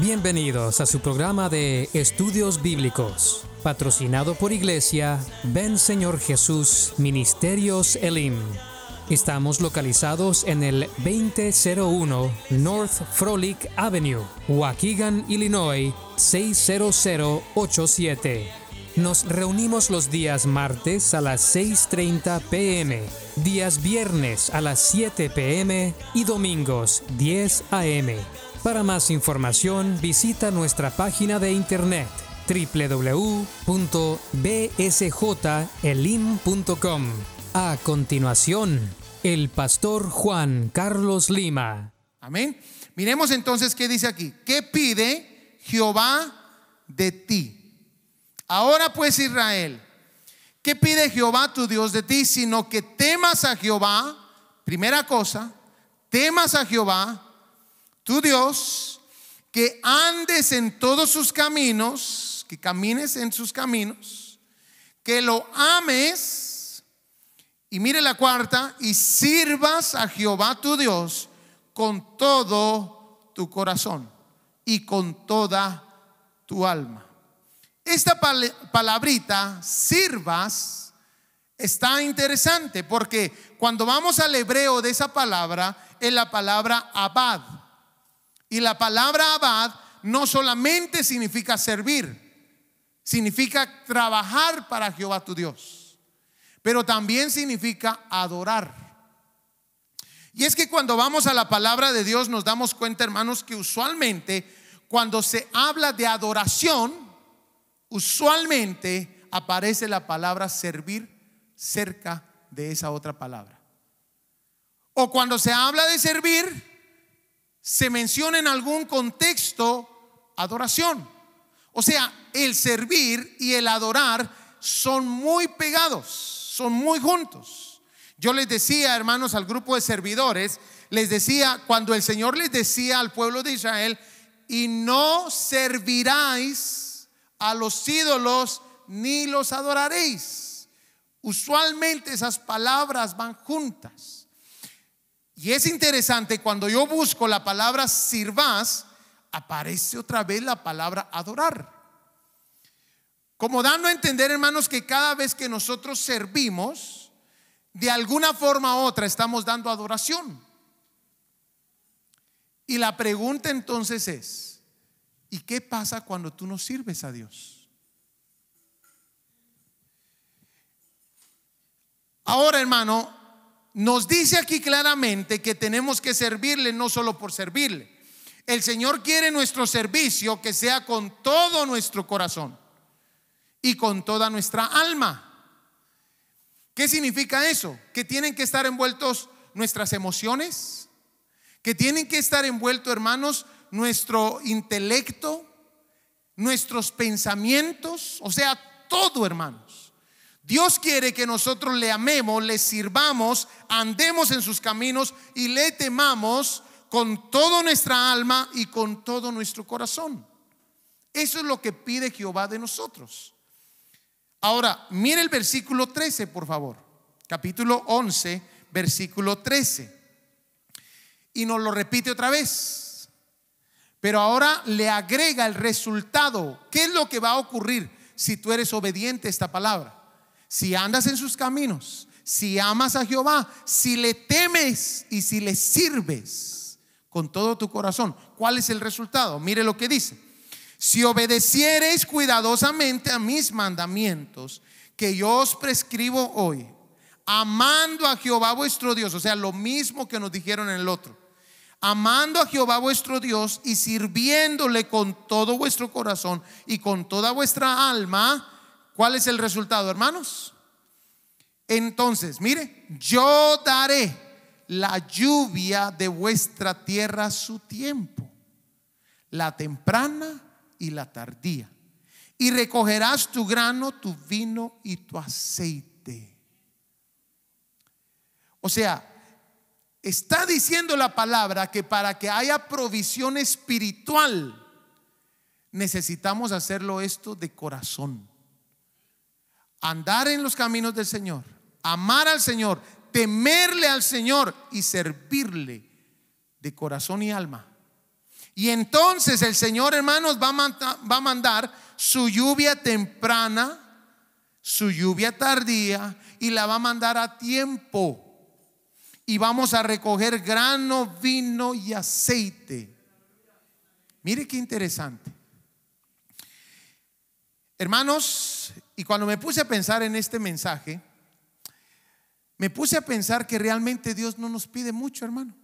Bienvenidos a su programa de Estudios Bíblicos, patrocinado por Iglesia Ven Señor Jesús Ministerios Elim. Estamos localizados en el 2001 North Frolic Avenue, Waukegan, Illinois 60087. Nos reunimos los días martes a las 6.30 pm, días viernes a las 7 pm y domingos 10 am. Para más información visita nuestra página de internet www.bsjelim.com. A continuación, el pastor Juan Carlos Lima. Amén. Miremos entonces qué dice aquí. ¿Qué pide Jehová de ti? Ahora pues Israel, ¿qué pide Jehová tu Dios de ti? Sino que temas a Jehová, primera cosa, temas a Jehová, tu Dios, que andes en todos sus caminos, que camines en sus caminos, que lo ames, y mire la cuarta, y sirvas a Jehová tu Dios con todo tu corazón y con toda tu alma. Esta pal- palabrita, sirvas, está interesante porque cuando vamos al hebreo de esa palabra, es la palabra abad. Y la palabra abad no solamente significa servir, significa trabajar para Jehová tu Dios, pero también significa adorar. Y es que cuando vamos a la palabra de Dios nos damos cuenta, hermanos, que usualmente cuando se habla de adoración, usualmente aparece la palabra servir cerca de esa otra palabra. O cuando se habla de servir, se menciona en algún contexto adoración. O sea, el servir y el adorar son muy pegados, son muy juntos. Yo les decía, hermanos, al grupo de servidores, les decía, cuando el Señor les decía al pueblo de Israel, y no serviráis a los ídolos ni los adoraréis. Usualmente esas palabras van juntas. Y es interesante, cuando yo busco la palabra sirvas, aparece otra vez la palabra adorar. Como dando a entender, hermanos, que cada vez que nosotros servimos, de alguna forma u otra estamos dando adoración. Y la pregunta entonces es, ¿y qué pasa cuando tú no sirves a Dios? Ahora, hermano, nos dice aquí claramente que tenemos que servirle no solo por servirle. El Señor quiere nuestro servicio que sea con todo nuestro corazón y con toda nuestra alma. ¿Qué significa eso? Que tienen que estar envueltos nuestras emociones, que tienen que estar envueltos, hermanos, nuestro intelecto, nuestros pensamientos, o sea, todo, hermanos. Dios quiere que nosotros le amemos, le sirvamos, andemos en sus caminos y le temamos con toda nuestra alma y con todo nuestro corazón. Eso es lo que pide Jehová de nosotros. Ahora, mire el versículo 13, por favor. Capítulo 11, versículo 13. Y nos lo repite otra vez. Pero ahora le agrega el resultado. ¿Qué es lo que va a ocurrir si tú eres obediente a esta palabra? Si andas en sus caminos, si amas a Jehová, si le temes y si le sirves con todo tu corazón, ¿cuál es el resultado? Mire lo que dice. Si obedeciereis cuidadosamente a mis mandamientos que yo os prescribo hoy, amando a Jehová vuestro Dios, o sea, lo mismo que nos dijeron en el otro, amando a Jehová vuestro Dios y sirviéndole con todo vuestro corazón y con toda vuestra alma, ¿cuál es el resultado, hermanos? Entonces, mire, yo daré la lluvia de vuestra tierra a su tiempo, la temprana y la tardía. Y recogerás tu grano, tu vino y tu aceite. O sea, está diciendo la palabra que para que haya provisión espiritual, necesitamos hacerlo esto de corazón. Andar en los caminos del Señor, amar al Señor, temerle al Señor y servirle de corazón y alma. Y entonces el Señor, hermanos, va a, manda- va a mandar su lluvia temprana, su lluvia tardía, y la va a mandar a tiempo. Y vamos a recoger grano, vino y aceite. Mire qué interesante. Hermanos, y cuando me puse a pensar en este mensaje, me puse a pensar que realmente Dios no nos pide mucho, hermano.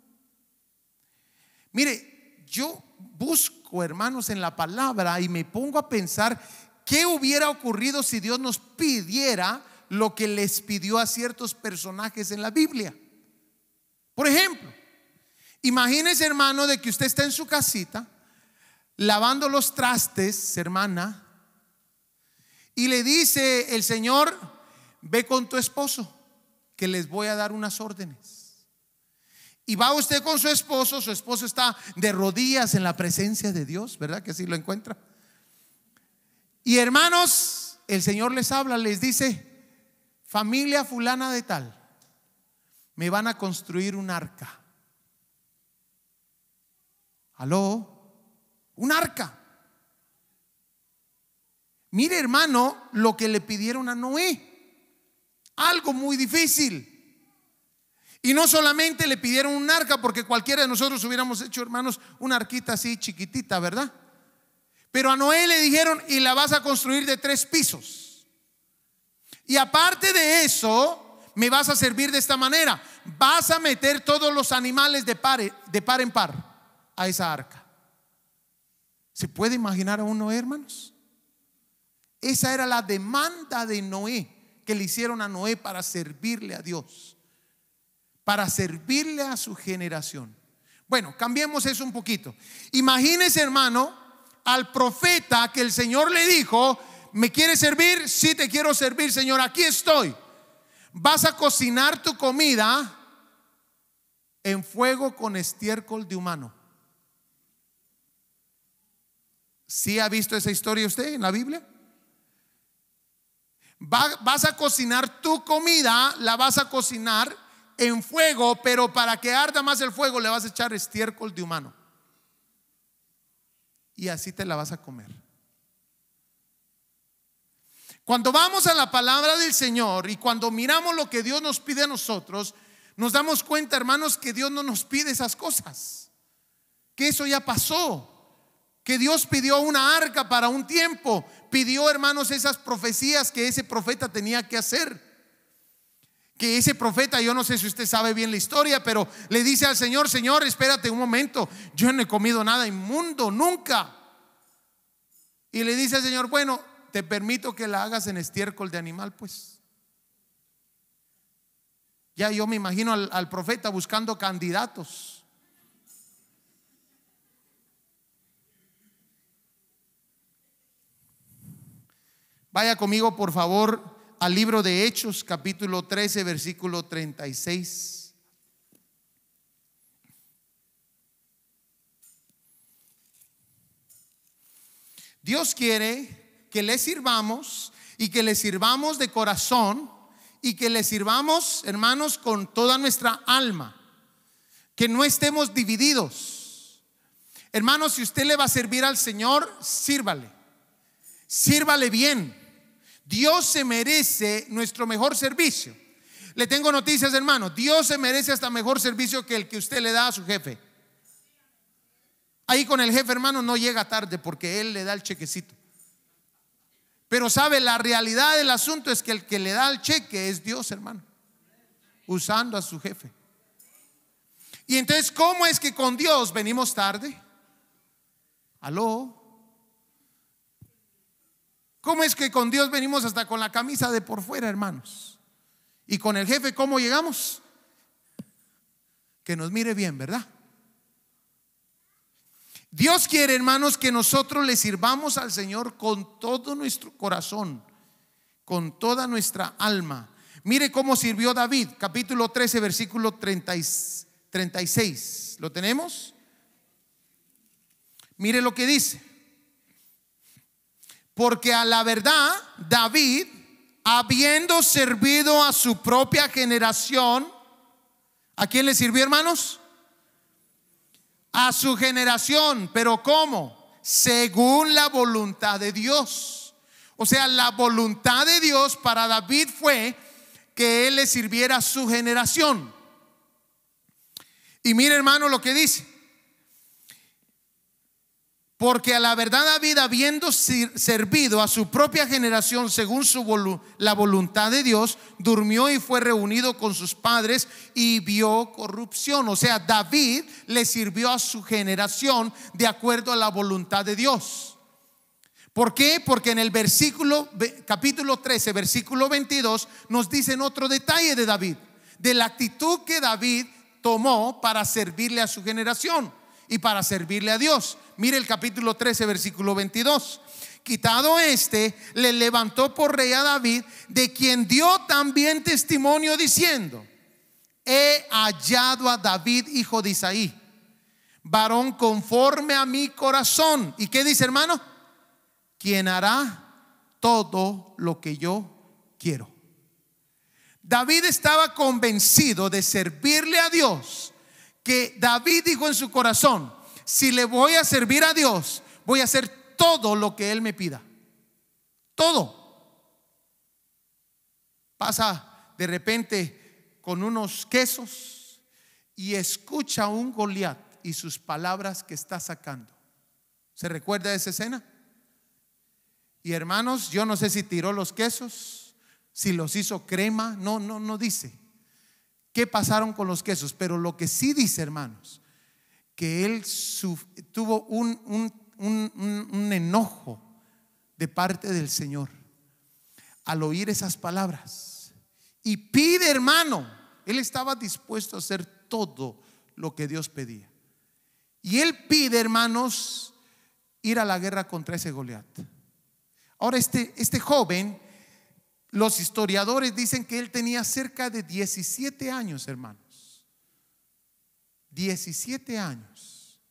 Mire, yo busco, hermanos, en la palabra y me pongo a pensar qué hubiera ocurrido si Dios nos pidiera lo que les pidió a ciertos personajes en la Biblia. Por ejemplo, imagínese, hermano, de que usted está en su casita lavando los trastes, hermana, y le dice el Señor, ve con tu esposo, que les voy a dar unas órdenes. Y va usted con su esposo, su esposo está de rodillas en la presencia de Dios, ¿verdad? Que así lo encuentra. Y hermanos, el Señor les habla, les dice, familia fulana de tal, me van a construir un arca. ¿Aló? Un arca. Mire hermano lo que le pidieron a Noé. Algo muy difícil. Y no solamente le pidieron un arca, porque cualquiera de nosotros hubiéramos hecho, hermanos, una arquita así chiquitita, ¿verdad? Pero a Noé le dijeron, y la vas a construir de tres pisos. Y aparte de eso, me vas a servir de esta manera. Vas a meter todos los animales de par, de par en par a esa arca. ¿Se puede imaginar a un Noé, hermanos? Esa era la demanda de Noé que le hicieron a Noé para servirle a Dios, para servirle a su generación. Bueno, cambiemos eso un poquito. Imagínese, hermano, al profeta que el Señor le dijo, ¿me quieres servir? Sí, te quiero servir, Señor, aquí estoy. Vas a cocinar tu comida en fuego con estiércol de humano. ¿Sí ha visto esa historia usted en la Biblia? Va- vas a cocinar tu comida, la vas a cocinar en fuego, pero para que arda más el fuego le vas a echar estiércol de humano. Y así te la vas a comer. Cuando vamos a la palabra del Señor y cuando miramos lo que Dios nos pide a nosotros, nos damos cuenta, hermanos, que Dios no nos pide esas cosas. Que eso ya pasó que Dios pidió una arca para un tiempo, pidió hermanos esas profecías que ese profeta tenía que hacer. Que ese profeta, yo no sé si usted sabe bien la historia, pero le dice al Señor, Señor, espérate un momento, yo no he comido nada inmundo, nunca. Y le dice al Señor, bueno, te permito que la hagas en estiércol de animal, pues. Ya yo me imagino al, profeta buscando candidatos. Vaya conmigo, por favor, al libro de Hechos, capítulo 13, versículo 36. Dios quiere que le sirvamos y que le sirvamos de corazón y que le sirvamos, hermanos, con toda nuestra alma. Que no estemos divididos. Hermanos, si usted le va a servir al Señor, sírvale. Sírvale bien. Dios se merece nuestro mejor servicio. Le tengo noticias, hermano. Dios se merece hasta mejor servicio que el que usted le da a su jefe. Ahí con el jefe, hermano, no llega tarde porque él le da el chequecito. Pero sabe, la realidad del asunto es que el que le da el cheque es Dios, hermano, usando a su jefe. Y entonces, ¿cómo es que con Dios venimos tarde? Aló. ¿Cómo es que con Dios venimos hasta con la camisa de por fuera, hermanos? Y con el jefe, ¿cómo llegamos? Que nos mire bien, ¿verdad? Dios quiere, hermanos, que nosotros le sirvamos al Señor con todo nuestro corazón, con toda nuestra alma. Mire cómo sirvió David, capítulo 13, versículo 30 y 36. ¿Lo tenemos? Mire lo que dice. Porque a la verdad, David, habiendo servido a su propia generación, ¿A quién le sirvió, hermanos? A su generación. ¿Pero cómo? Según la voluntad de Dios. O sea, la voluntad de Dios para David fue que él le sirviera a su generación. Y mire, hermano, lo que dice. Porque a la verdad David, habiendo servido a su propia generación según su la voluntad de Dios, durmió y fue reunido con sus padres y vio corrupción. O sea, David le sirvió a su generación de acuerdo a la voluntad de Dios. ¿Por qué? Porque en el versículo, capítulo 13, versículo 22, nos dicen otro detalle de David, de la actitud que David tomó para servirle a su generación y para servirle a Dios. Mire el capítulo 13, versículo 22. Quitado este, le levantó por rey a David, de quien dio también testimonio diciendo, he hallado a David, hijo de Isaí, varón conforme a mi corazón. ¿Y qué dice hermano? Quien hará todo lo que yo quiero. David estaba convencido de servirle a Dios que David dijo en su corazón, si le voy a servir a Dios, voy a hacer todo lo que Él me pida. Todo. Pasa de repente con unos quesos y escucha un Goliat y sus palabras que está sacando. ¿Se recuerda esa escena? Y hermanos, yo no sé si tiró los quesos, si los hizo crema, no, no, no dice qué pasaron con los quesos, pero lo que sí dice, hermanos, que él tuvo un, un, enojo de parte del Señor al oír esas palabras. Y pide, hermano, él estaba dispuesto a hacer todo lo que Dios pedía. Y él pide, hermanos, ir a la guerra contra ese Goliat. Ahora, este, este joven los historiadores dicen que él tenía cerca de 17 años, hermanos. 17 años.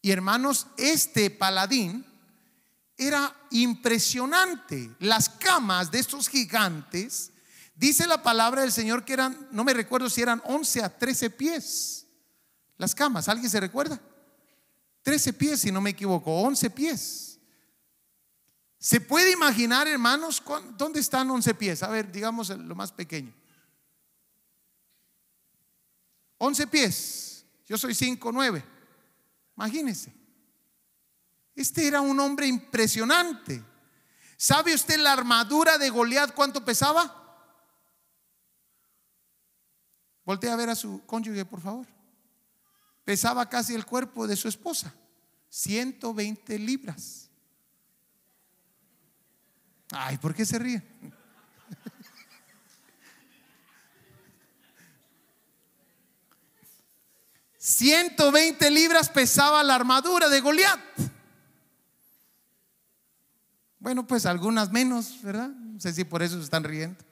Y hermanos, este paladín era impresionante. Las camas de estos gigantes, dice la palabra del Señor que eran, no me recuerdo si eran 11 a 13 pies. Las camas, ¿alguien se recuerda? 13 pies, si no me equivoco, 11 pies. ¿Se puede imaginar, hermanos, dónde están 11 pies? A ver, digamos lo más pequeño. 11 pies. Yo soy 5, 9. Imagínense. Este era un hombre impresionante. ¿Sabe usted la armadura de Goliat cuánto pesaba? Voltea a ver a su cónyuge, por favor. Pesaba casi el cuerpo de su esposa. 120 libras. Ay, ¿por qué se ríe? ¿120 libras pesaba la armadura de Goliat? Bueno, pues algunas menos, ¿verdad? No sé si por eso se están riendo.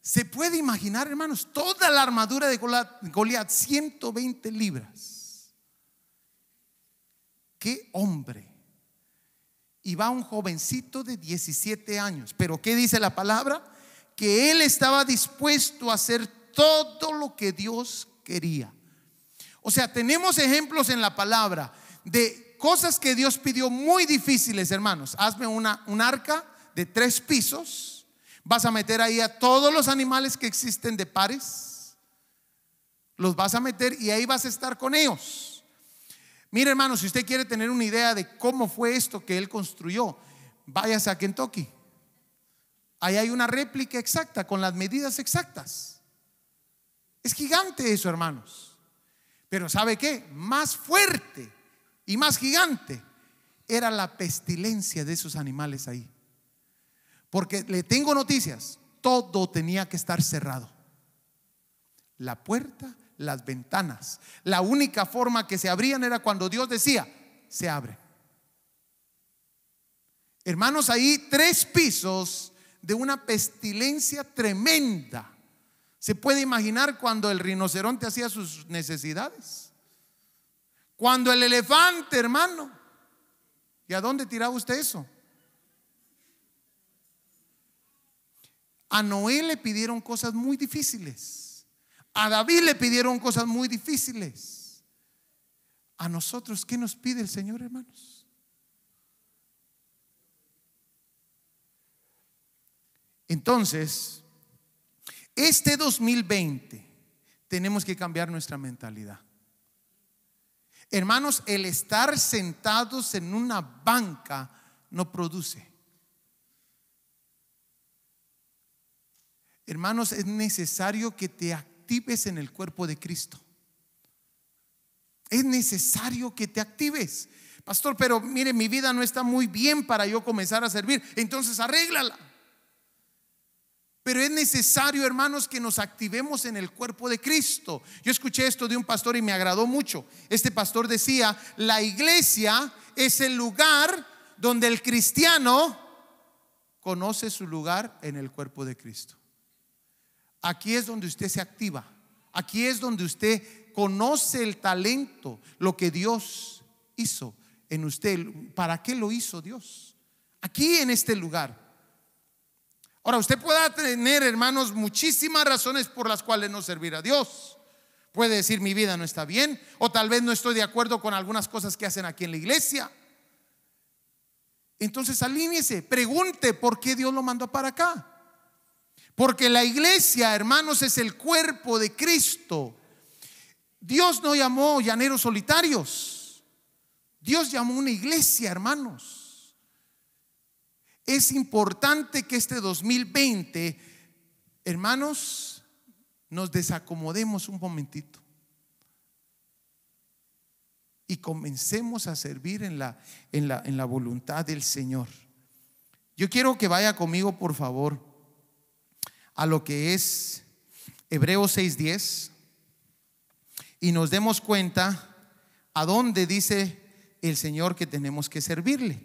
Se puede imaginar, hermanos, toda la armadura de Goliat, 120 libras. ¿Qué hombre? Y va un jovencito de 17 años. Pero ¿qué dice la palabra? Que él estaba dispuesto a hacer todo lo que Dios quería. O sea, tenemos ejemplos en la palabra de cosas que Dios pidió muy difíciles, hermanos. Hazme una, un arca de tres pisos. Vas a meter ahí a todos los animales que existen de pares. Los vas a meter y ahí vas a estar con ellos. Mire, hermano, si usted quiere tener una idea de cómo fue esto que él construyó, váyase a Kentucky. Ahí hay una réplica exacta, con las medidas exactas. Es gigante eso, hermanos. Pero ¿sabe qué? Más fuerte y más gigante era la pestilencia de esos animales ahí. Porque le tengo noticias, todo tenía que estar cerrado. La puerta, las ventanas. La única forma que se abrían era cuando Dios decía, se abre. Hermanos, ahí tres pisos de una pestilencia tremenda. ¿Se puede imaginar cuando el rinoceronte hacía sus necesidades? Cuando el elefante, hermano. ¿Y a dónde tiraba usted eso? A Noé le pidieron cosas muy difíciles. A David le pidieron cosas muy difíciles. A nosotros, ¿qué nos pide el Señor, hermanos? Entonces, este 2020 tenemos que cambiar nuestra mentalidad. Hermanos, el estar sentados en una banca no produce. Hermanos, es necesario que te actives en el cuerpo de Cristo. Es necesario que te actives. Pastor, pero mire, mi vida no está muy bien para yo comenzar a servir. Entonces arréglala. Pero es necesario, hermanos, que nos activemos en el cuerpo de Cristo. Yo escuché esto de un pastor y me agradó mucho. Este pastor decía, la iglesia es el lugar donde el cristiano conoce su lugar en el cuerpo de Cristo. Aquí es donde usted se activa. Aquí es donde usted conoce el talento, lo que Dios hizo en usted. ¿Para qué lo hizo Dios? Aquí en este lugar. Ahora, usted pueda tener, hermanos, muchísimas razones por las cuales no servir a Dios. Puede decir mi vida no está bien o tal vez no estoy de acuerdo con algunas cosas que hacen aquí en la iglesia. Entonces alíñese, pregunte por qué Dios lo mandó para acá. Porque la iglesia, hermanos, es el cuerpo de Cristo. Dios no llamó llaneros solitarios. Dios llamó una iglesia, hermanos. Es importante que este 2020, hermanos, nos desacomodemos un momentito y comencemos a servir en la, en la, en la voluntad del Señor. Yo quiero que vaya conmigo, por favor, a lo que es Hebreos 6:10 y nos demos cuenta a dónde dice el Señor que tenemos que servirle.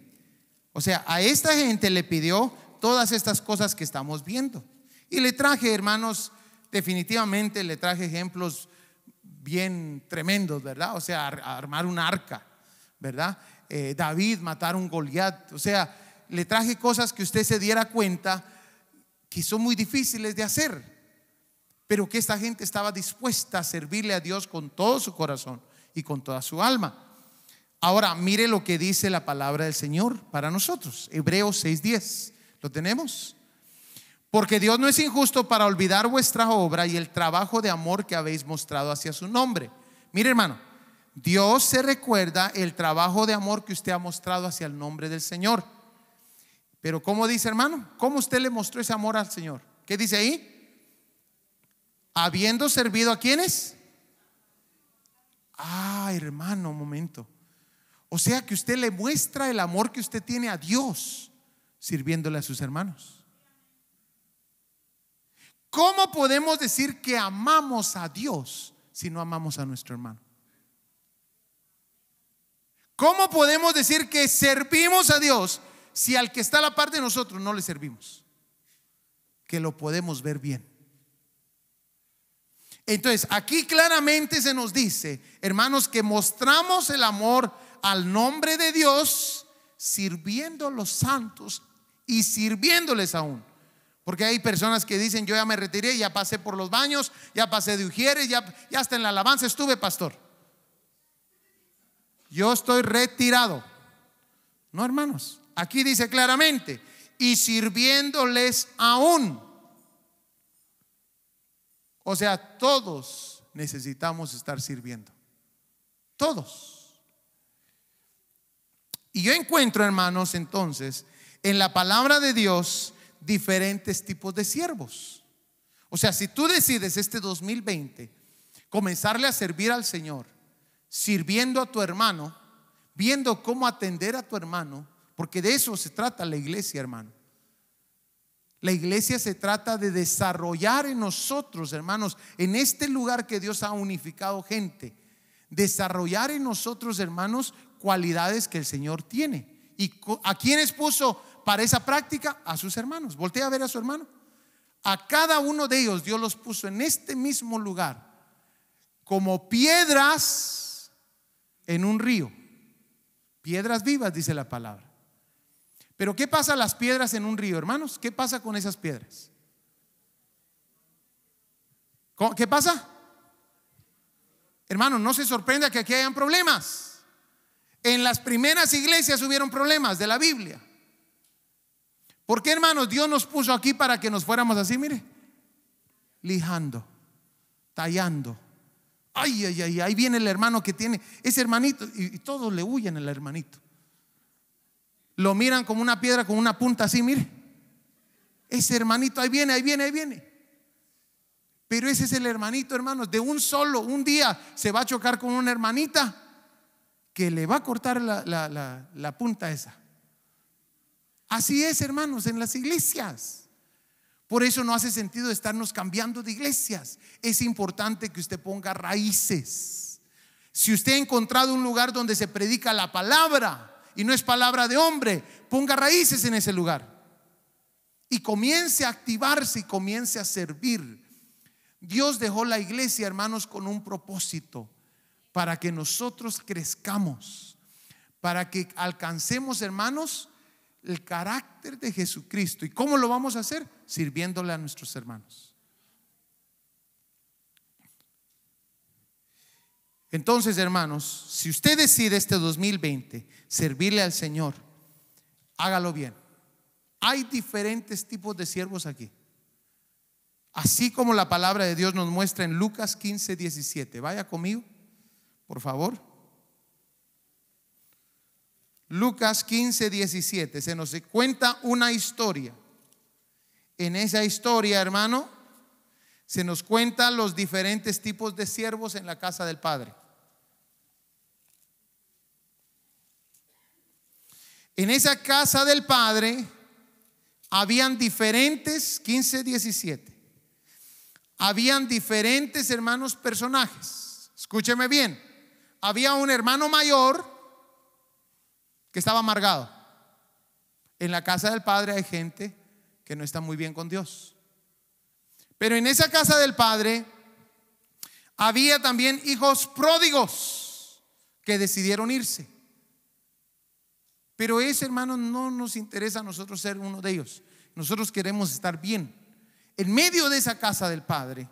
O sea, a esta gente le pidió todas estas cosas que estamos viendo. Y le traje, hermanos, definitivamente le traje ejemplos bien tremendos, ¿verdad? O sea, armar un arca, ¿verdad? Eh, David matar un Goliat. O sea, le traje cosas que usted se diera cuenta que son muy difíciles de hacer, pero que esta gente estaba dispuesta a servirle a Dios con todo su corazón y con toda su alma. Ahora, mire lo que dice la palabra del Señor para nosotros, Hebreos 6:10. ¿Lo tenemos? Porque Dios no es injusto para olvidar vuestra obra y el trabajo de amor que habéis mostrado hacia su nombre. Mire hermano, Dios se recuerda el trabajo de amor que usted ha mostrado hacia el nombre del Señor. Pero ¿cómo dice hermano? ¿Cómo usted le mostró ese amor al Señor? ¿Qué dice ahí? Habiendo servido a quienes? Ah, hermano, un momento. O sea que usted le muestra el amor que usted tiene a Dios sirviéndole a sus hermanos. ¿Cómo podemos decir que amamos a Dios si no amamos a nuestro hermano? ¿Cómo podemos decir que servimos a Dios si al que está a la parte de nosotros no le servimos? Que lo podemos ver bien. Entonces, aquí claramente se nos dice, hermanos, que mostramos el amor al nombre de Dios sirviendo a los santos y sirviéndoles aún. Porque hay personas que dicen, yo ya me retiré, ya pasé por los baños, ya pasé de Ujieres, ya, ya hasta en la alabanza estuve, pastor. Yo estoy retirado. No, hermanos. Aquí dice claramente, y sirviéndoles aún. O sea, todos necesitamos estar sirviendo. Todos. Y yo encuentro, hermanos, entonces, en la palabra de Dios, diferentes tipos de siervos. O sea, si tú decides este 2020 comenzarle a servir al Señor, sirviendo a tu hermano, viendo cómo atender a tu hermano, porque de eso se trata la iglesia, hermano. La iglesia se trata de desarrollar en nosotros, hermanos, en este lugar que Dios ha unificado gente, desarrollar en nosotros, hermanos, cualidades que el Señor tiene. ¿Y a quienes puso para esa práctica a sus hermanos. Voltea a ver a su hermano. A cada uno de ellos Dios los puso en este mismo lugar, como piedras en un río. Piedras vivas, dice la palabra. Pero ¿qué pasa las piedras en un río, hermanos? ¿Qué pasa con esas piedras? ¿Cómo- ¿Qué pasa? Hermano, no se sorprenda que aquí hayan problemas. En las primeras iglesias hubieron problemas de la Biblia. ¿Por qué, hermanos? Dios nos puso aquí para que nos fuéramos así, mire, lijando, tallando. Ay, ay, ay, ahí viene el hermano que tiene ese hermanito y, y todos le huyen al hermanito. Lo miran como una piedra con una punta así, mire. Ese hermanito, ahí viene, ahí viene, ahí viene. Pero ese es el hermanito, hermanos. De un solo, un día se va a chocar con una hermanita que le va a cortar la, la- la- la punta esa. Así es, hermanos, en las iglesias. Por eso no hace sentido estarnos cambiando de iglesias. Es importante que usted ponga raíces. Si usted ha encontrado un lugar donde se predica la palabra y no es palabra de hombre, ponga raíces en ese lugar. Y comience a activarse y comience a servir. Dios dejó la iglesia, hermanos, con un propósito para que nosotros crezcamos, para que alcancemos, hermanos, el carácter de Jesucristo. ¿Y cómo lo vamos a hacer? Sirviéndole a nuestros hermanos. Entonces, hermanos, si usted decide este 2020 servirle al Señor, hágalo bien. Hay diferentes tipos de siervos aquí. Así como la palabra de Dios nos muestra en Lucas 15, 17. Vaya conmigo, por favor. Lucas 15, 17. Se nos cuenta una historia. En esa historia, hermano, se nos cuentan los diferentes tipos de siervos en la casa del Padre. En esa casa del Padre habían diferentes, 15, 17, habían diferentes hermanos personajes. Escúcheme bien, había un hermano mayor que estaba amargado. En la casa del Padre hay gente que no está muy bien con Dios. Pero en esa casa del Padre había también hijos pródigos que decidieron irse. Pero ese hermano no nos interesa a nosotros ser uno de ellos. Nosotros queremos estar bien. En medio de esa casa del Padre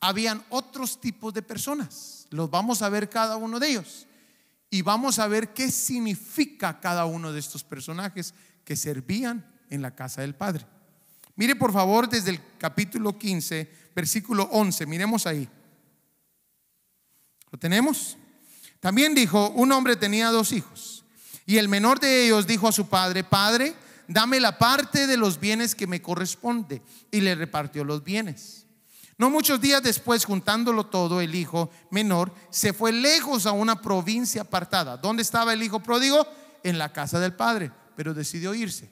habían otros tipos de personas. Los vamos a ver cada uno de ellos. Y vamos a ver qué significa cada uno de estos personajes que servían en la casa del Padre. Mire por favor desde el capítulo 15, versículo 11. Miremos ahí. ¿Lo tenemos? También dijo, un hombre tenía dos hijos. Y el menor de ellos dijo a su padre, Padre, dame la parte de los bienes que me corresponde. Y le repartió los bienes. No muchos días después, juntándolo todo, el hijo menor se fue lejos a una provincia apartada. ¿Dónde estaba el hijo pródigo? En la casa del padre, pero decidió irse.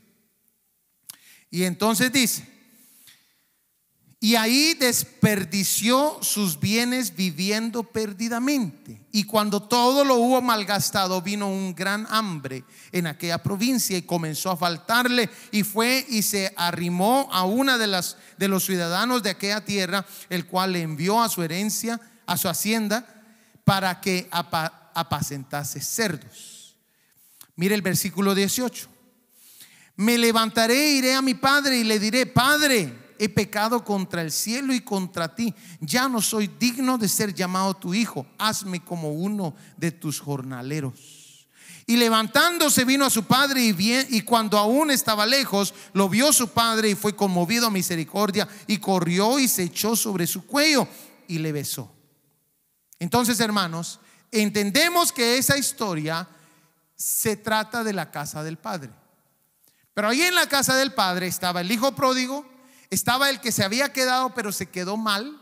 Y entonces dice, y ahí desperdició sus bienes viviendo perdidamente. Y cuando todo lo hubo malgastado, vino un gran hambre en aquella provincia y comenzó a faltarle. Y fue y se arrimó a una de las de los ciudadanos de aquella tierra, el cual le envió a su herencia, a su hacienda, para que apa- apacentase cerdos. Mire el versículo 18. Me levantaré, iré a mi padre y le diré, Padre, he pecado contra el cielo y contra ti. Ya no soy digno de ser llamado tu hijo. Hazme como uno de tus jornaleros. Y levantándose vino a su padre y, bien, y cuando aún estaba lejos, lo vio su padre y fue conmovido a misericordia y corrió y se echó sobre su cuello y le besó. Entonces, hermanos, entendemos que esa historia se trata de la casa del padre. Pero ahí en la casa del padre estaba el hijo pródigo, estaba el que se había quedado pero se quedó mal,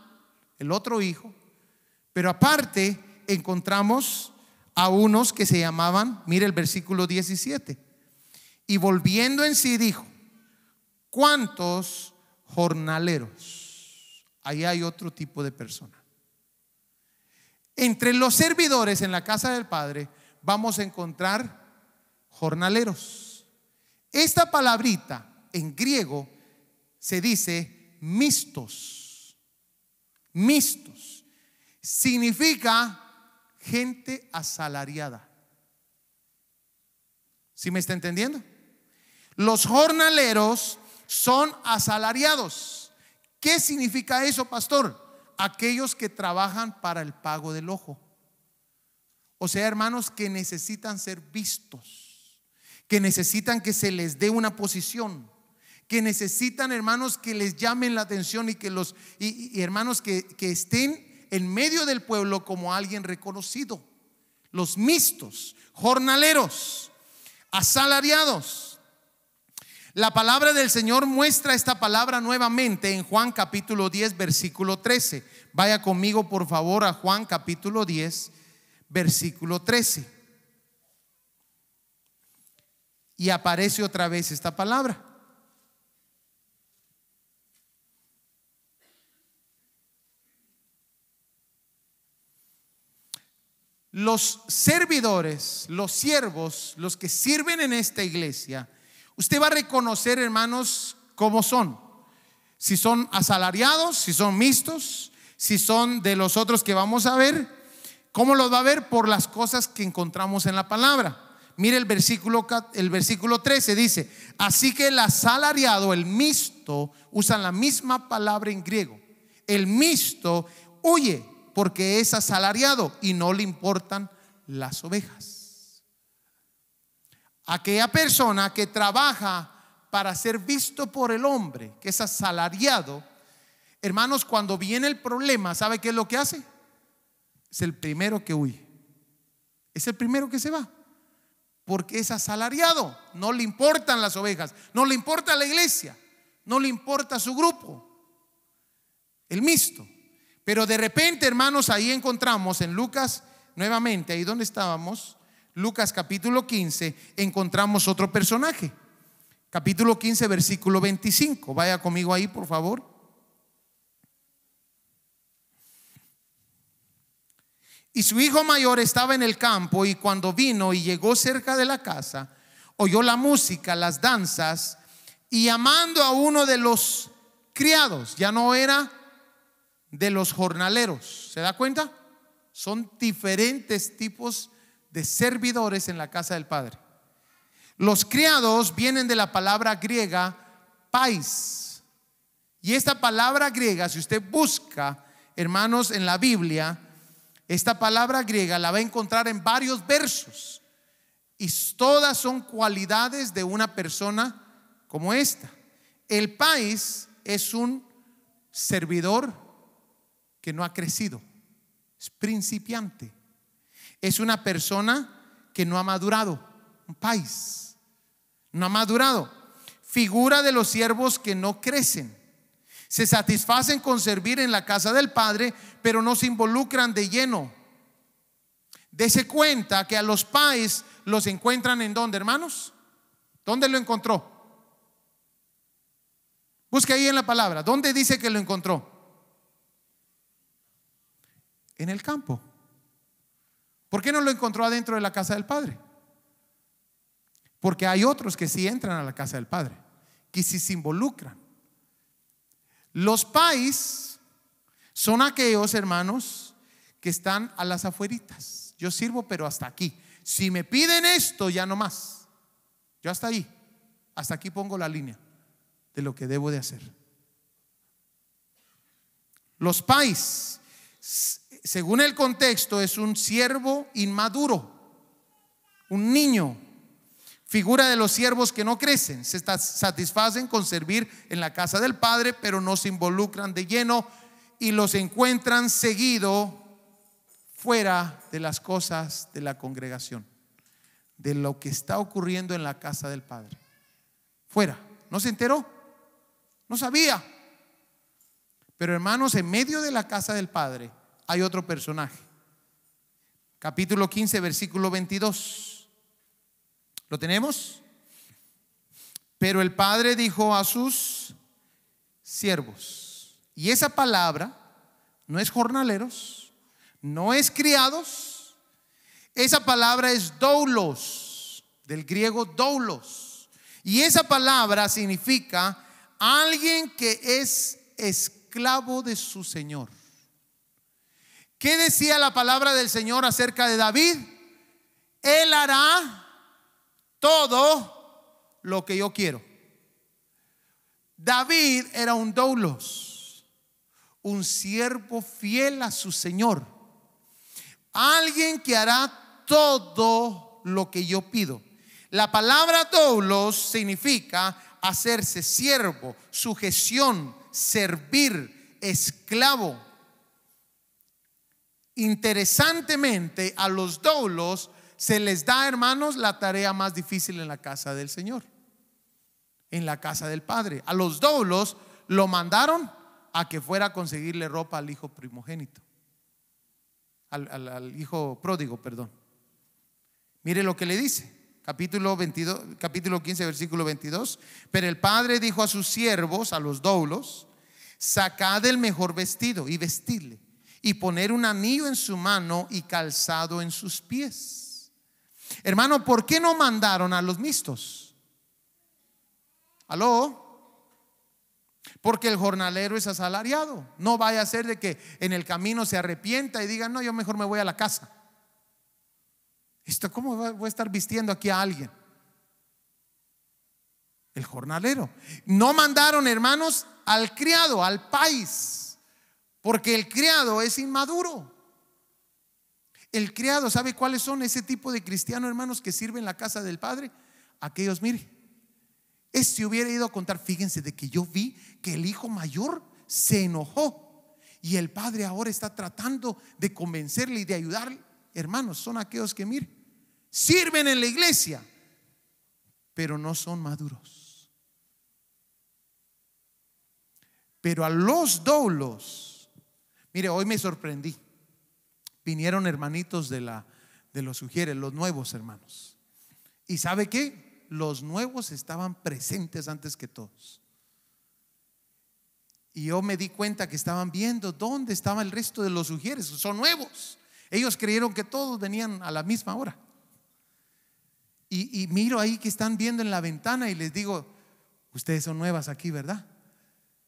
el otro hijo. Pero aparte encontramos a unos que se llamaban, mire el versículo 17, y volviendo en sí dijo, ¿cuántos jornaleros? Ahí hay otro tipo de persona. Entre los servidores en la casa del Padre vamos a encontrar jornaleros. Esta palabrita en griego se dice mistos. Mistos. Significa gente asalariada. ¿Sí me está entendiendo? Los jornaleros son asalariados. ¿Qué significa eso, pastor? aquellos que trabajan para el pago del ojo. O sea, hermanos, que necesitan ser vistos, que necesitan que se les dé una posición, que necesitan, hermanos, que les llamen la atención y que los, y, hermanos, que, que estén en medio del pueblo como alguien reconocido. Los mistos, jornaleros, asalariados. La palabra del Señor muestra esta palabra nuevamente en Juan capítulo 10, versículo 13. Vaya conmigo, por favor, a Juan capítulo 10, versículo 13. Y aparece otra vez esta palabra. Los servidores, los siervos, los que sirven en esta iglesia, usted va a reconocer, hermanos, cómo son. Si son asalariados, si son mixtos, si son de los otros que vamos a ver, ¿cómo los va a ver? Por las cosas que encontramos en la palabra. Mire el versículo, el versículo 13, dice, así que el asalariado, el mixto, usan la misma palabra en griego. El mixto huye porque es asalariado y no le importan las ovejas. Aquella persona que trabaja para ser visto por el hombre, que es asalariado, hermanos, cuando viene el problema, ¿sabe qué es lo que hace? Es el primero que huye. Es el primero que se va. Porque es asalariado. No le importan las ovejas. No le importa la iglesia. No le importa su grupo. El mixto. Pero de repente, hermanos, ahí encontramos en Lucas, nuevamente, ahí donde estábamos, Lucas capítulo 15, encontramos otro personaje. Capítulo 15, versículo 25. Vaya conmigo ahí, por favor. Y su hijo mayor estaba en el campo y cuando vino y llegó cerca de la casa, oyó la música, las danzas y llamando a uno de los criados, ya no era de los jornaleros. ¿Se da cuenta? Son diferentes tipos de servidores en la casa del Padre. Los criados vienen de la palabra griega pais. Y esta palabra griega, si usted busca, hermanos, en la Biblia, esta palabra griega la va a encontrar en varios versos. Y todas son cualidades de una persona como esta. El país es un servidor que no ha crecido, es principiante. Es una persona que no ha madurado, un país, no ha madurado. Figura de los siervos que no crecen. Se satisfacen con servir en la casa del Padre, pero no se involucran de lleno. Dese cuenta que a los pais los encuentran en dónde, hermanos? ¿Dónde lo encontró? Busque ahí en la palabra. ¿Dónde dice que lo encontró? en el campo. ¿Por qué no lo encontró adentro de la casa del Padre? Porque hay otros que sí entran a la casa del Padre, que sí se involucran. Los pais son aquellos hermanos que están a las afueritas. Yo sirvo, pero hasta aquí. Si me piden esto, ya no más. Yo hasta ahí. Hasta aquí pongo la línea de lo que debo de hacer. Los pais según el contexto, es un siervo inmaduro, un niño, figura de los siervos que no crecen, se satisfacen con servir en la casa del Padre, pero no se involucran de lleno y los encuentran seguido fuera de las cosas de la congregación, de lo que está ocurriendo en la casa del Padre. Fuera, ¿no se enteró? No sabía. Pero hermanos, en medio de la casa del Padre, hay otro personaje. Capítulo 15, versículo 22. ¿Lo tenemos? Pero el padre dijo a sus siervos, y esa palabra no es jornaleros, no es criados, esa palabra es doulos, del griego doulos. Y esa palabra significa alguien que es esclavo de su Señor. ¿Qué decía la palabra del Señor acerca de David? Él hará todo lo que yo quiero. David era un doulos, un siervo fiel a su Señor, alguien que hará todo lo que yo pido. La palabra doulos significa hacerse siervo, sujeción, servir, esclavo. Interesantemente, a los doulos se les da, hermanos, la tarea más difícil en la casa del Señor, en la casa del Padre. A los doulos lo mandaron a que fuera a conseguirle ropa al hijo primogénito, al, hijo pródigo, perdón. Mire lo que le dice, capítulo 22, capítulo 15, versículo 22. Pero el padre dijo a sus siervos, a los doulos, sacad el mejor vestido y vestidle, y poner un anillo en su mano y calzado en sus pies. Hermano, ¿por qué no mandaron a los mixtos? ¿Aló? Porque el jornalero es asalariado. No vaya a ser de que en el camino se arrepienta y diga, no, yo mejor me voy a la casa. Esto, ¿cómo voy a estar vistiendo aquí a alguien? El jornalero. No mandaron, hermanos, al criado, al país, porque el criado es inmaduro. El criado, ¿sabe cuáles son ese tipo de cristianos, hermanos, que sirven la casa del Padre? Aquellos, mire, este hubiera ido a contar, fíjense de que yo vi que el hijo mayor se enojó y el padre ahora está tratando de convencerle y de ayudarle. Hermanos, son aquellos que, mire, sirven en la iglesia, pero no son maduros. Pero a los doulos, mire, hoy me sorprendí. Vinieron hermanitos de la de los sugieres, los nuevos hermanos. ¿Y sabe qué? Los nuevos estaban presentes antes que todos. Y yo me di cuenta que estaban viendo dónde estaba el resto de los sugieres. Son nuevos. Ellos creyeron que todos venían a la misma hora. Y, y miro ahí que están viendo en la ventana y les digo, ustedes son nuevas aquí, ¿verdad?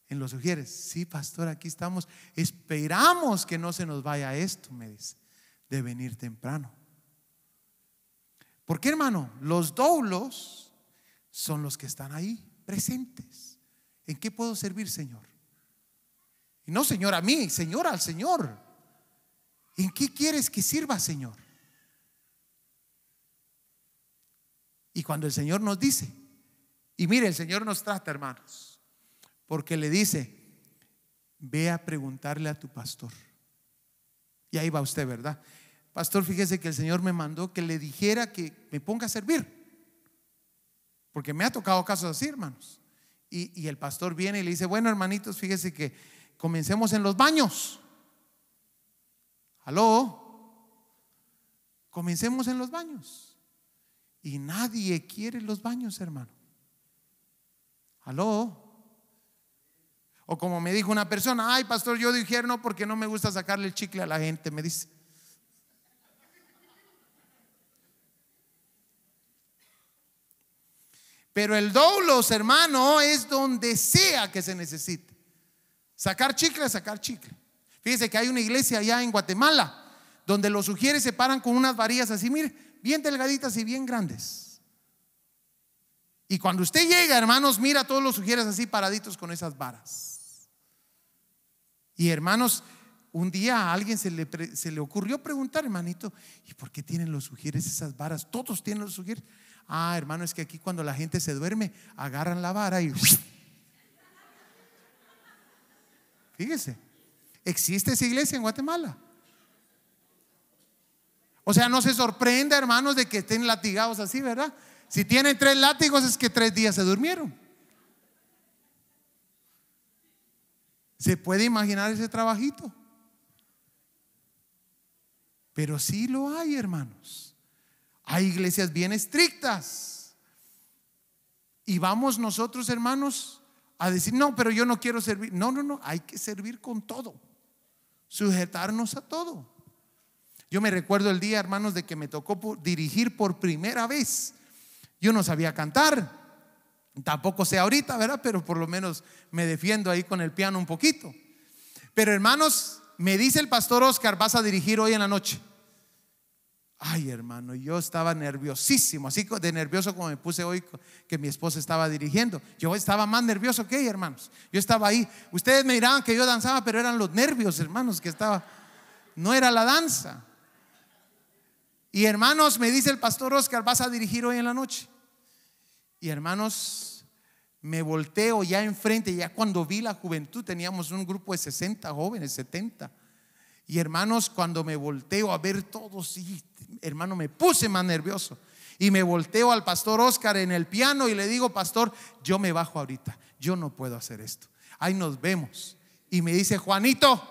En los sugieres. Sí, pastor, aquí estamos. Esperamos que no se nos vaya esto, me dice, de venir temprano. ¿Por qué, hermano? Los doulos son los que están ahí, presentes. ¿En qué puedo servir, Señor? Y no, Señor, a mí, Señor, al Señor. ¿En qué quieres que sirva, Señor? Y cuando el Señor nos dice, y mire, el Señor nos trata, hermanos, porque le dice, ve a preguntarle a tu pastor. Y ahí va usted, ¿verdad? Pastor, fíjese que el Señor me mandó que le dijera que me ponga a servir. Porque me ha tocado casos así, hermanos. Y, y el pastor viene y le dice, bueno, hermanitos, fíjese que comencemos en los baños. ¿Aló? Comencemos en los baños. Y nadie quiere los baños, hermano. ¿Aló? O como me dijo una persona, ay, pastor, yo dije no porque no me gusta sacarle el chicle a la gente, me dice. Pero el doulos, hermano, es donde sea que se necesite. Sacar chicle, sacar chicle. Fíjese que hay una iglesia allá en Guatemala donde los sugieres se paran con unas varillas así, mire, bien delgaditas y bien grandes. Y cuando usted llega, hermanos, mira a todos los sugieres así paraditos con esas varas. Y hermanos, un día a alguien se le, se le ocurrió preguntar, hermanito, ¿y por qué tienen los sugieres esas varas? Todos tienen los sugieres. Ah, hermano, es que aquí cuando la gente se duerme, agarran la vara y... Fíjese, existe esa iglesia en Guatemala. O sea, no se sorprenda, hermanos, de que estén latigados así, ¿verdad? Si tienen tres látigos es que tres días se durmieron. ¿Se puede imaginar ese trabajito? Pero sí lo hay, hermanos. Hay iglesias bien estrictas. Y vamos nosotros, hermanos, a decir, no, pero yo no quiero servir. No, no, no, hay que servir con todo. Sujetarnos a todo. Yo me recuerdo el día, hermanos, de que me tocó dirigir por primera vez. Yo no sabía cantar. Tampoco sé ahorita, ¿verdad? Pero por lo menos me defiendo ahí con el piano un poquito. Pero hermanos, me dice el pastor Oscar, vas a dirigir hoy en la noche. Ay, hermano, yo estaba nerviosísimo, así de nervioso como me puse hoy que mi esposa estaba dirigiendo. Yo estaba más nervioso que ella, hermanos. Yo estaba ahí. Ustedes me dirán que yo danzaba, pero eran los nervios, hermanos, que estaba. No era la danza. Y hermanos, me dice el pastor Oscar, vas a dirigir hoy en la noche. Y hermanos, me volteo ya enfrente, ya cuando vi la juventud, teníamos un grupo de 60 jóvenes, 70. Y hermanos, cuando me volteo a ver todos, y, hermano, me puse más nervioso. Y me volteo al pastor Oscar en el piano y le digo, pastor, yo me bajo ahorita, yo no puedo hacer esto. Ahí nos vemos. Y me dice, Juanito,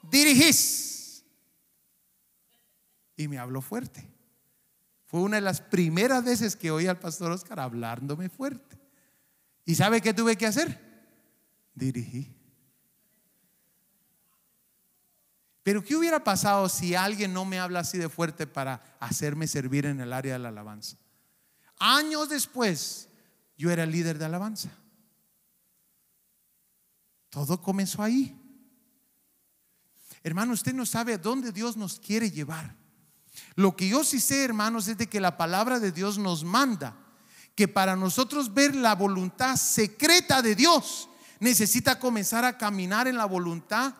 dirigís. Y me habló fuerte. Fue una de las primeras veces que oí al pastor Oscar hablándome fuerte. ¿Y sabe qué tuve que hacer? Dirigí. Pero ¿qué hubiera pasado si alguien no me habla así de fuerte para hacerme servir en el área de la alabanza? Años después, yo era el líder de alabanza. Todo comenzó ahí. Hermano, usted no sabe a dónde Dios nos quiere llevar. Lo que yo sí sé, hermanos, es de que la palabra de Dios nos manda que para nosotros ver la voluntad secreta de Dios, necesita comenzar a caminar en la voluntad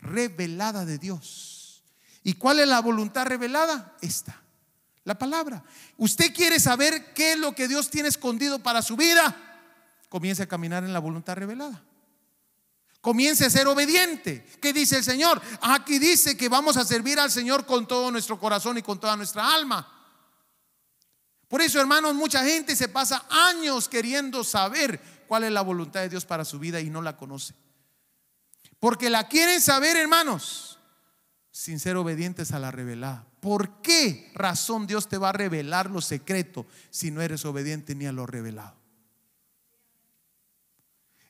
revelada de Dios. ¿Y cuál es la voluntad revelada? Esta, la palabra. ¿Usted quiere saber qué es lo que Dios tiene escondido para su vida? Comience a caminar en la voluntad revelada. Comience a ser obediente. ¿Qué dice el Señor? Aquí dice que vamos a servir al Señor con todo nuestro corazón y con toda nuestra alma. Por eso, hermanos, mucha gente se pasa años queriendo saber cuál es la voluntad de Dios para su vida y no la conoce. Porque la quieren saber, hermanos, sin ser obedientes a la revelada. ¿Por qué razón Dios te va a revelar lo secreto si no eres obediente ni a lo revelado?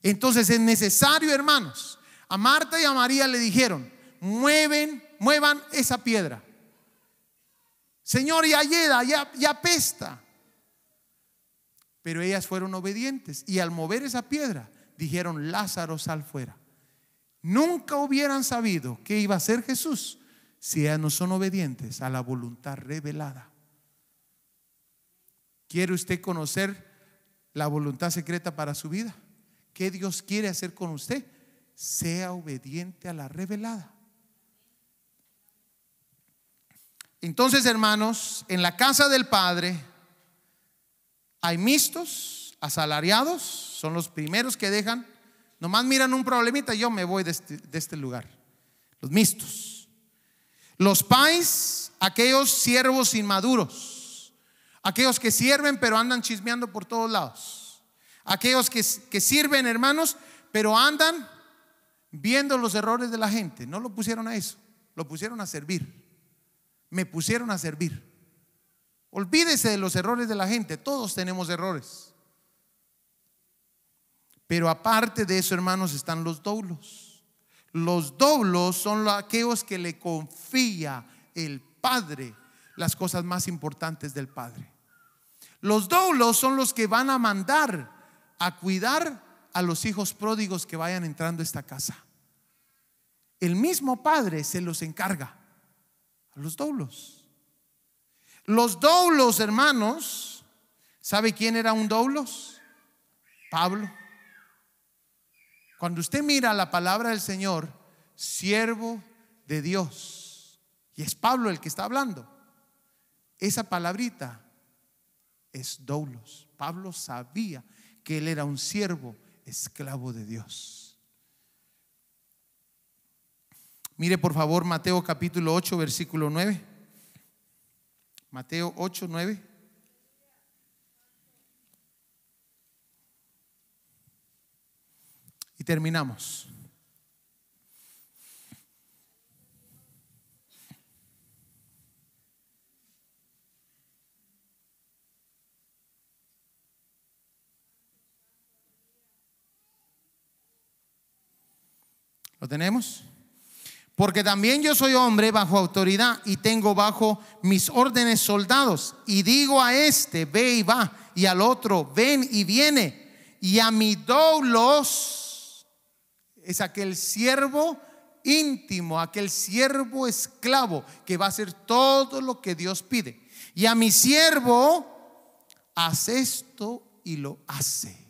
Entonces es necesario, hermanos. A Marta y a María le dijeron, mueven, muevan esa piedra. Señor, ya llega, ya, ya pesta. Pero ellas fueron obedientes y al mover esa piedra dijeron, Lázaro, sal fuera. Nunca hubieran sabido que iba a ser Jesús si ellas no son obedientes a la voluntad revelada. ¿Quiere usted conocer la voluntad secreta para su vida? ¿Qué Dios quiere hacer con usted? Sea obediente a la revelada. Entonces, hermanos, en la casa del Padre hay mistos, asalariados, son los primeros que dejan Nomás miran un problemita, yo me voy este, de este, lugar. Los mistos. Los pais, aquellos siervos inmaduros. Aquellos que sirven pero andan chismeando por todos lados. Aquellos que, sirven, hermanos, pero andan viendo los errores de la gente. No lo pusieron a eso, lo pusieron a servir. Me pusieron a servir. Olvídese de los errores de la gente, todos tenemos errores. Pero aparte de eso, hermanos, están los doulos. Los doulos son aquellos que le confía el Padre las cosas más importantes del Padre. Los doulos son los que van a mandar a cuidar a los hijos pródigos que vayan entrando a esta casa. El mismo Padre se los encarga a los doulos. Los doulos, hermanos, ¿sabe quién era un doulos? Pablo. Cuando usted mira la palabra del Señor, siervo de Dios, y es Pablo el que está hablando, esa palabrita es doulos. Pablo sabía que él era un siervo esclavo de Dios. Mire por favor Mateo capítulo 8, versículo 9. Mateo 8, 9. Y terminamos. ¿Lo tenemos? Porque también yo soy hombre bajo autoridad y tengo bajo mis órdenes soldados. Y digo a este, ve y va, y al otro, ven y viene. Y a mi doulos es aquel siervo íntimo, aquel siervo esclavo que va a hacer todo lo que Dios pide. Y a mi siervo, hace esto y lo hace.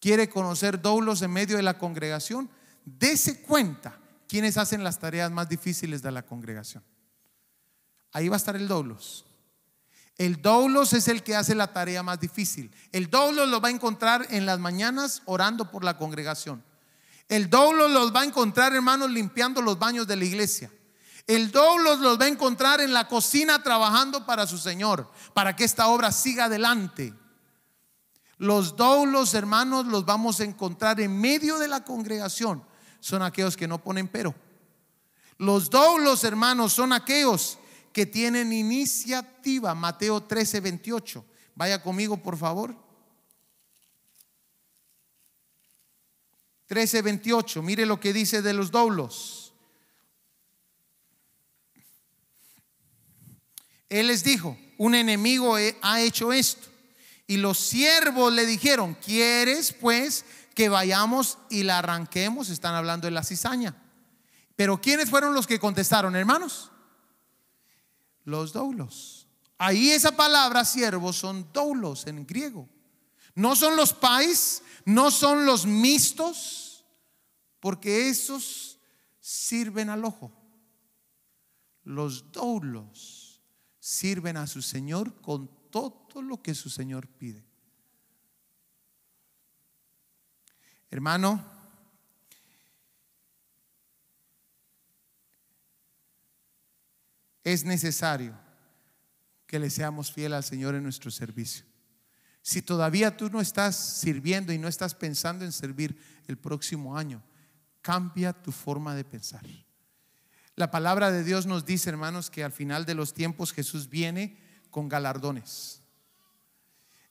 ¿Quiere conocer doulos en medio de la congregación? Dese cuenta quiénes hacen las tareas más difíciles de la congregación. Ahí va a estar el doulos. El doulos es el que hace la tarea más difícil. El doulos lo va a encontrar en las mañanas orando por la congregación. El doulos los va a encontrar, hermanos, limpiando los baños de la iglesia. El doulos los va a encontrar en la cocina trabajando para su Señor, para que esta obra siga adelante. Los doulos, hermanos, los vamos a encontrar en medio de la congregación. Son aquellos que no ponen pero. Los doulos, hermanos, son aquellos que tienen iniciativa. Mateo 13, 28. Vaya conmigo, por favor. 13, 28. Mire lo que dice de los doulos. Él les dijo, un enemigo ha hecho esto. Y los siervos le dijeron, ¿quieres pues que vayamos y la arranquemos? Están hablando de la cizaña. Pero ¿quiénes fueron los que contestaron, hermanos? los doulos. Ahí esa palabra siervos son doulos en griego. No son los pais, no son los mixtos, porque esos sirven al ojo. Los doulos sirven a su Señor con todo lo que su Señor pide. Hermano, es necesario que le seamos fiel al Señor en nuestro servicio. Si todavía tú no estás sirviendo y no estás pensando en servir el próximo año, cambia tu forma de pensar. La palabra de Dios nos dice, hermanos, que al final de los tiempos Jesús viene con galardones.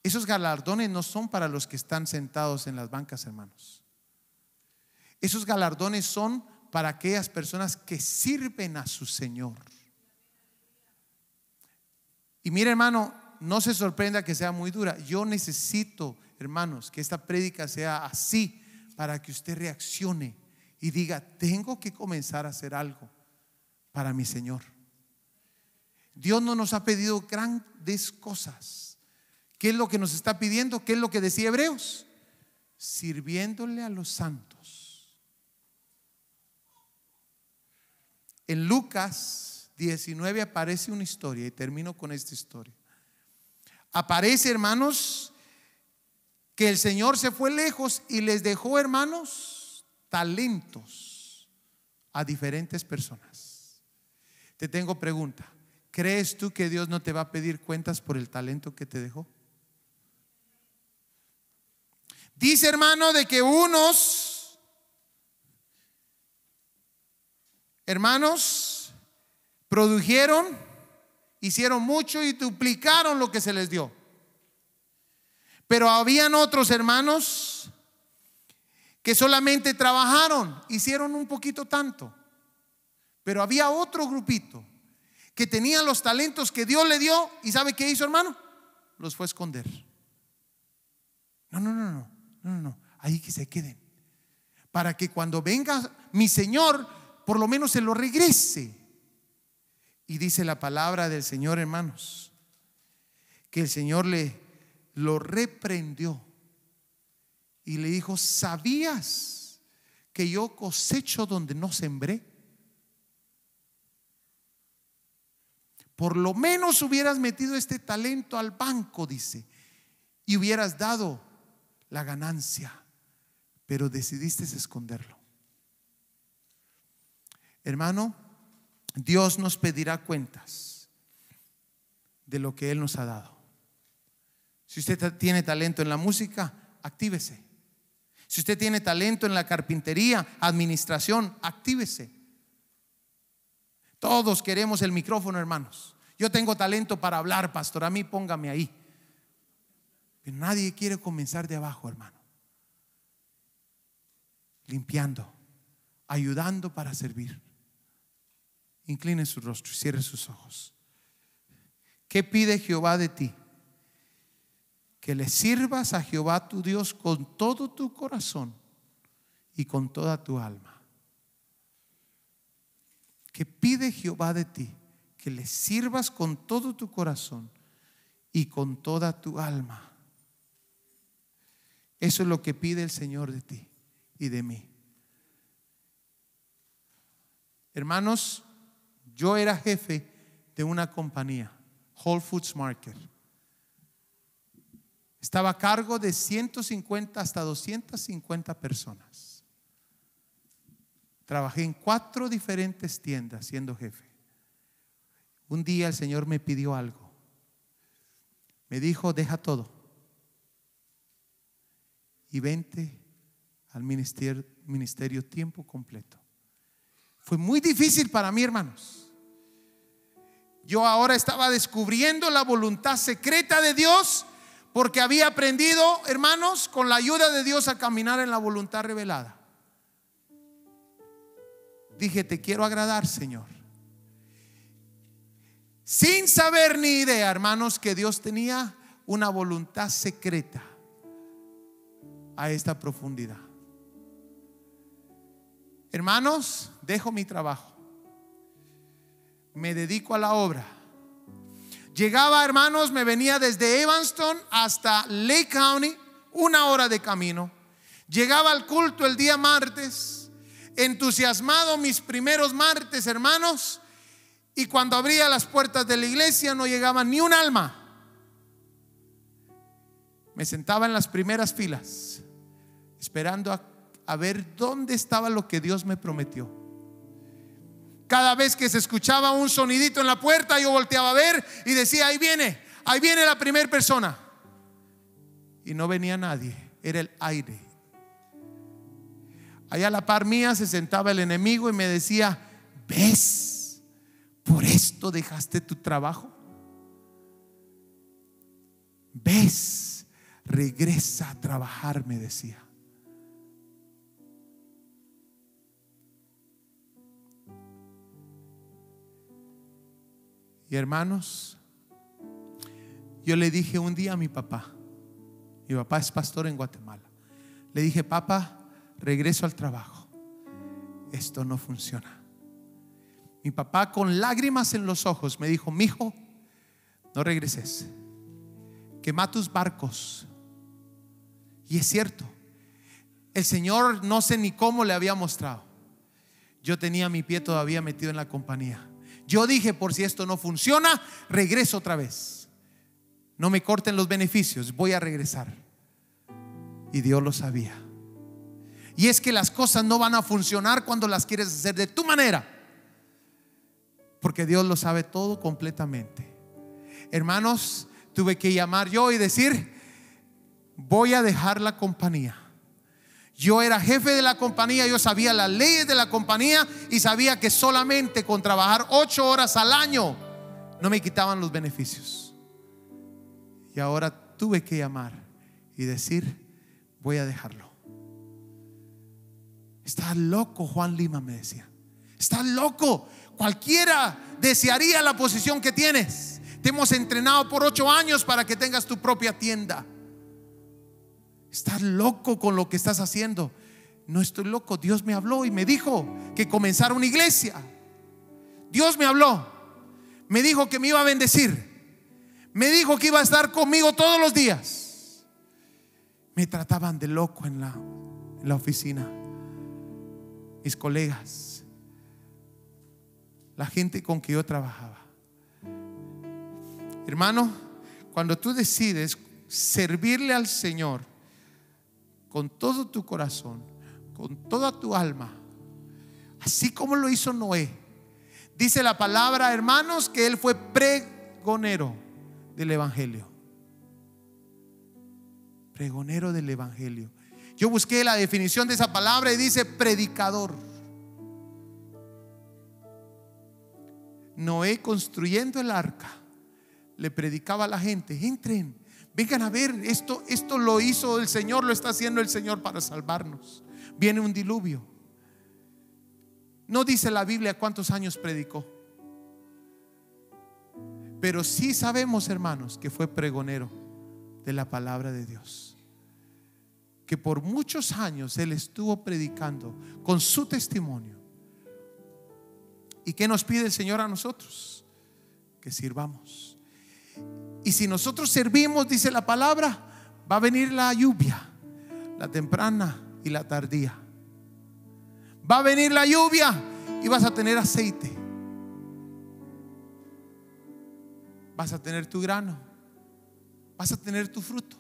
Esos galardones no son para los que están sentados en las bancas, hermanos. Esos galardones son para aquellas personas que sirven a su Señor. Y mire, hermano, no se sorprenda que sea muy dura. Yo necesito, hermanos, que esta prédica sea así para que usted reaccione y diga, tengo que comenzar a hacer algo para mi Señor. Dios no nos ha pedido grandes cosas. ¿Qué es lo que nos está pidiendo? ¿Qué es lo que decía Hebreos? Sirviéndole a los santos. En Lucas 19 aparece una historia y termino con esta historia. Aparece, hermanos, que el Señor se fue lejos y les dejó, hermanos, talentos a diferentes personas. Te tengo pregunta. ¿Crees tú que Dios no te va a pedir cuentas por el talento que te dejó? Dice hermano de que unos, hermanos, produjeron, hicieron mucho y duplicaron lo que se les dio. Pero habían otros hermanos que solamente trabajaron, hicieron un poquito tanto. Pero había otro grupito que tenía los talentos que Dios le dio y ¿sabe qué hizo, hermano? Los fue a esconder. No, no, no, no, no, no, ahí que se queden. Para que cuando venga mi Señor, por lo menos se lo regrese. Y dice la palabra del Señor, hermanos, que el Señor le lo reprendió y le dijo, ¿sabías que yo cosecho donde no sembré? Por lo menos hubieras metido este talento al banco, dice, y hubieras dado la ganancia, pero decidiste esconderlo. Hermano, Dios nos pedirá cuentas de lo que Él nos ha dado. Si usted tiene talento en la música, actívese. Si usted tiene talento en la carpintería, administración, actívese. Todos queremos el micrófono, hermanos. Yo tengo talento para hablar, pastor. A mí póngame ahí. Pero nadie quiere comenzar de abajo, hermano. Limpiando, ayudando para servir. Incline su rostro y cierre sus ojos. ¿Qué pide Jehová de ti? Que le sirvas a Jehová tu Dios con todo tu corazón y con toda tu alma. que pide Jehová de ti, que le sirvas con todo tu corazón y con toda tu alma. Eso es lo que pide el Señor de ti y de mí. Hermanos, yo era jefe de una compañía, Whole Foods Market. Estaba a cargo de 150 hasta 250 personas. Trabajé en cuatro diferentes tiendas siendo jefe. Un día el Señor me pidió algo. Me dijo, deja todo y vente al ministerio, tiempo completo. Fue muy difícil para mí, hermanos. Yo ahora estaba descubriendo la voluntad secreta de Dios porque había aprendido, hermanos, con la ayuda de Dios a caminar en la voluntad revelada. Dije, te quiero agradar, Señor. Sin saber ni idea, hermanos, que Dios tenía una voluntad secreta a esta profundidad. Hermanos, dejo mi trabajo. Me dedico a la obra. Llegaba, hermanos, me venía desde Evanston hasta Lake County, una hora de camino. Llegaba al culto el día martes, entusiasmado mis primeros martes, hermanos, y cuando abría las puertas de la iglesia no llegaba ni un alma. Me sentaba en las primeras filas, esperando a, ver dónde estaba lo que Dios me prometió. Cada vez que se escuchaba un sonidito en la puerta, yo volteaba a ver y decía, ahí viene, ahí viene la primera persona. Y no venía nadie, era el aire. Allá a la par mía se sentaba el enemigo y me decía, ¿ves? Por esto dejaste tu trabajo. ¿Ves? Regresa a trabajar, me decía. Y hermanos, yo le dije un día a mi papá, mi papá es pastor en Guatemala, le dije, papá, regreso al trabajo, esto no funciona. Mi papá con lágrimas en los ojos me dijo, mi hijo, no regreses, quema tus barcos. Y es cierto, el Señor no sé ni cómo le había mostrado. Yo tenía mi pie todavía metido en la compañía. Yo dije, por si esto no funciona, regreso otra vez. No me corten los beneficios, voy a regresar. Y Dios lo sabía. Y es que las cosas no van a funcionar cuando las quieres hacer de tu manera. Porque Dios lo sabe todo completamente. Hermanos, tuve que llamar yo y decir, voy a dejar la compañía. Yo era jefe de la compañía, yo sabía las leyes de la compañía y sabía que solamente con trabajar ocho horas al año no me quitaban los beneficios. Y ahora tuve que llamar y decir, voy a dejarlo. Estás loco, Juan Lima me decía. Estás loco. Cualquiera desearía la posición que tienes. Te hemos entrenado por ocho años para que tengas tu propia tienda. Estás loco con lo que estás haciendo. No estoy loco. Dios me habló y me dijo que comenzara una iglesia. Dios me habló. Me dijo que me iba a bendecir. Me dijo que iba a estar conmigo todos los días. Me trataban de loco en la, en la oficina. Mis colegas. La gente con que yo trabajaba. Hermano, cuando tú decides servirle al Señor, con todo tu corazón, con toda tu alma, así como lo hizo Noé. Dice la palabra, hermanos, que él fue pregonero del Evangelio. Pregonero del Evangelio. Yo busqué la definición de esa palabra y dice predicador. Noé construyendo el arca, le predicaba a la gente, entren, Vengan a ver, esto, esto lo hizo el Señor, lo está haciendo el Señor para salvarnos. Viene un diluvio. No dice la Biblia cuántos años predicó. Pero sí sabemos, hermanos, que fue pregonero de la palabra de Dios. Que por muchos años él estuvo predicando con su testimonio. ¿Y qué nos pide el Señor a nosotros? Que sirvamos. Y si nosotros servimos, dice la palabra, va a venir la lluvia, la temprana y la tardía. Va a venir la lluvia y vas a tener aceite. Vas a tener tu grano. Vas a tener tu fruto.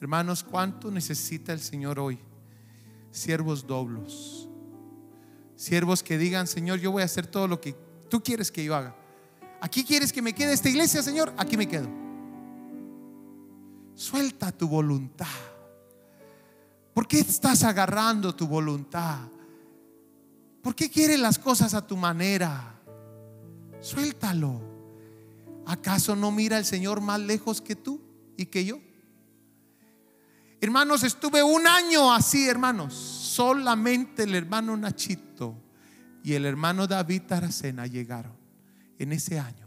Hermanos, ¿cuánto necesita el Señor hoy? Siervos doblos. Siervos que digan, Señor, yo voy a hacer todo lo que tú quieres que yo haga. Aquí quieres que me quede esta iglesia, Señor, aquí me quedo. Suelta tu voluntad. ¿Por qué estás agarrando tu voluntad? ¿Por qué quieres las cosas a tu manera? Suéltalo. ¿Acaso no mira el Señor más lejos que tú y que yo? Hermanos, estuve un año así, hermanos. Solamente el hermano Nachito y el hermano David Taracena llegaron en ese año.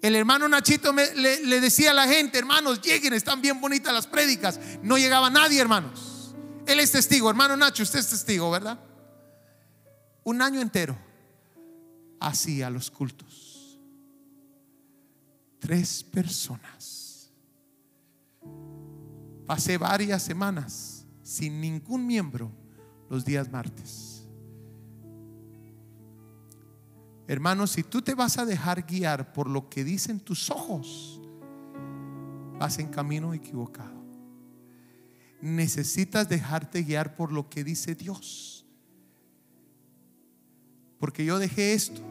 El hermano Nachito le, le, decía a la gente, hermanos, lleguen, están bien bonitas las prédicas. No llegaba nadie, hermanos. Él es testigo, hermano Nacho, usted es testigo, ¿verdad? Un año entero hacía los cultos. Tres personas. Pasé varias semanas sin ningún miembro los días martes. Hermanos, si tú te vas a dejar guiar por lo que dicen tus ojos, vas en camino equivocado. Necesitas dejarte guiar por lo que dice Dios. Porque yo dejé esto,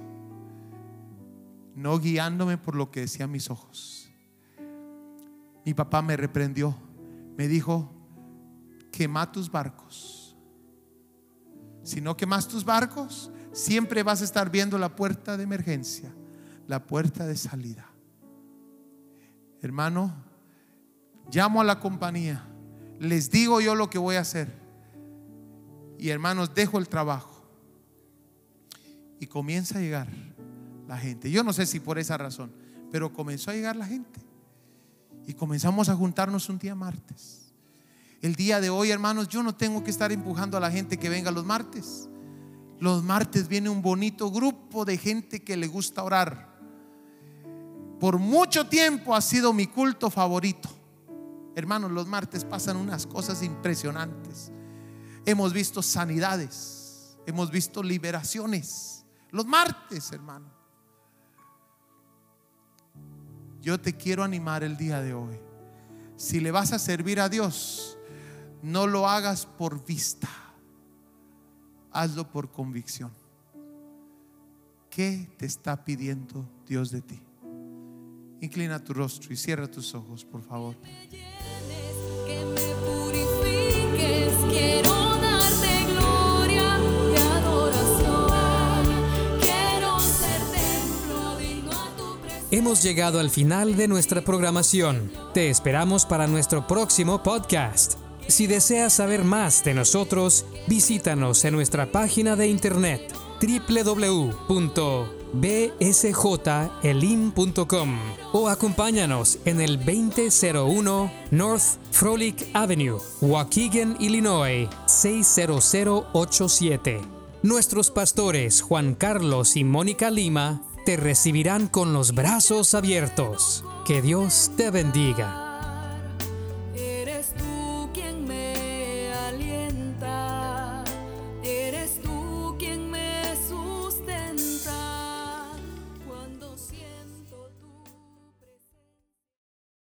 no guiándome por lo que decían mis ojos. Mi papá me reprendió, me dijo, quema tus barcos. Si no quemas tus barcos, siempre vas a estar viendo la puerta de emergencia, la puerta de salida. Hermano, llamo a la compañía, les digo yo lo que voy a hacer. Y hermanos, dejo el trabajo. Y comienza a llegar la gente. Yo no sé si por esa razón, pero comenzó a llegar la gente. Y comenzamos a juntarnos un día martes. El día de hoy, hermanos, yo no tengo que estar empujando a la gente que venga los martes. Los martes viene un bonito grupo de gente que le gusta orar. Por mucho tiempo ha sido mi culto favorito. Hermanos, los martes pasan unas cosas impresionantes. Hemos visto sanidades, hemos visto liberaciones. Los martes, hermano. Yo te quiero animar el día de hoy. Si le vas a servir a Dios, no lo hagas por vista hazlo por convicción. ¿Qué te está pidiendo Dios de ti? Inclina tu rostro y cierra tus ojos, por favor. Que me purifiques, quiero darte gloria y adoración. Quiero ser templo digno a tu presencia. Hemos llegado al final de nuestra programación. Te esperamos para nuestro próximo podcast. Si deseas saber más de nosotros, visítanos en nuestra página de internet www.bsjelim.com o acompáñanos en el 2001 North Frolic Avenue, Waukegan, Illinois 60087. Nuestros pastores Juan Carlos y Mónica Lima te recibirán con los brazos abiertos. Que Dios te bendiga.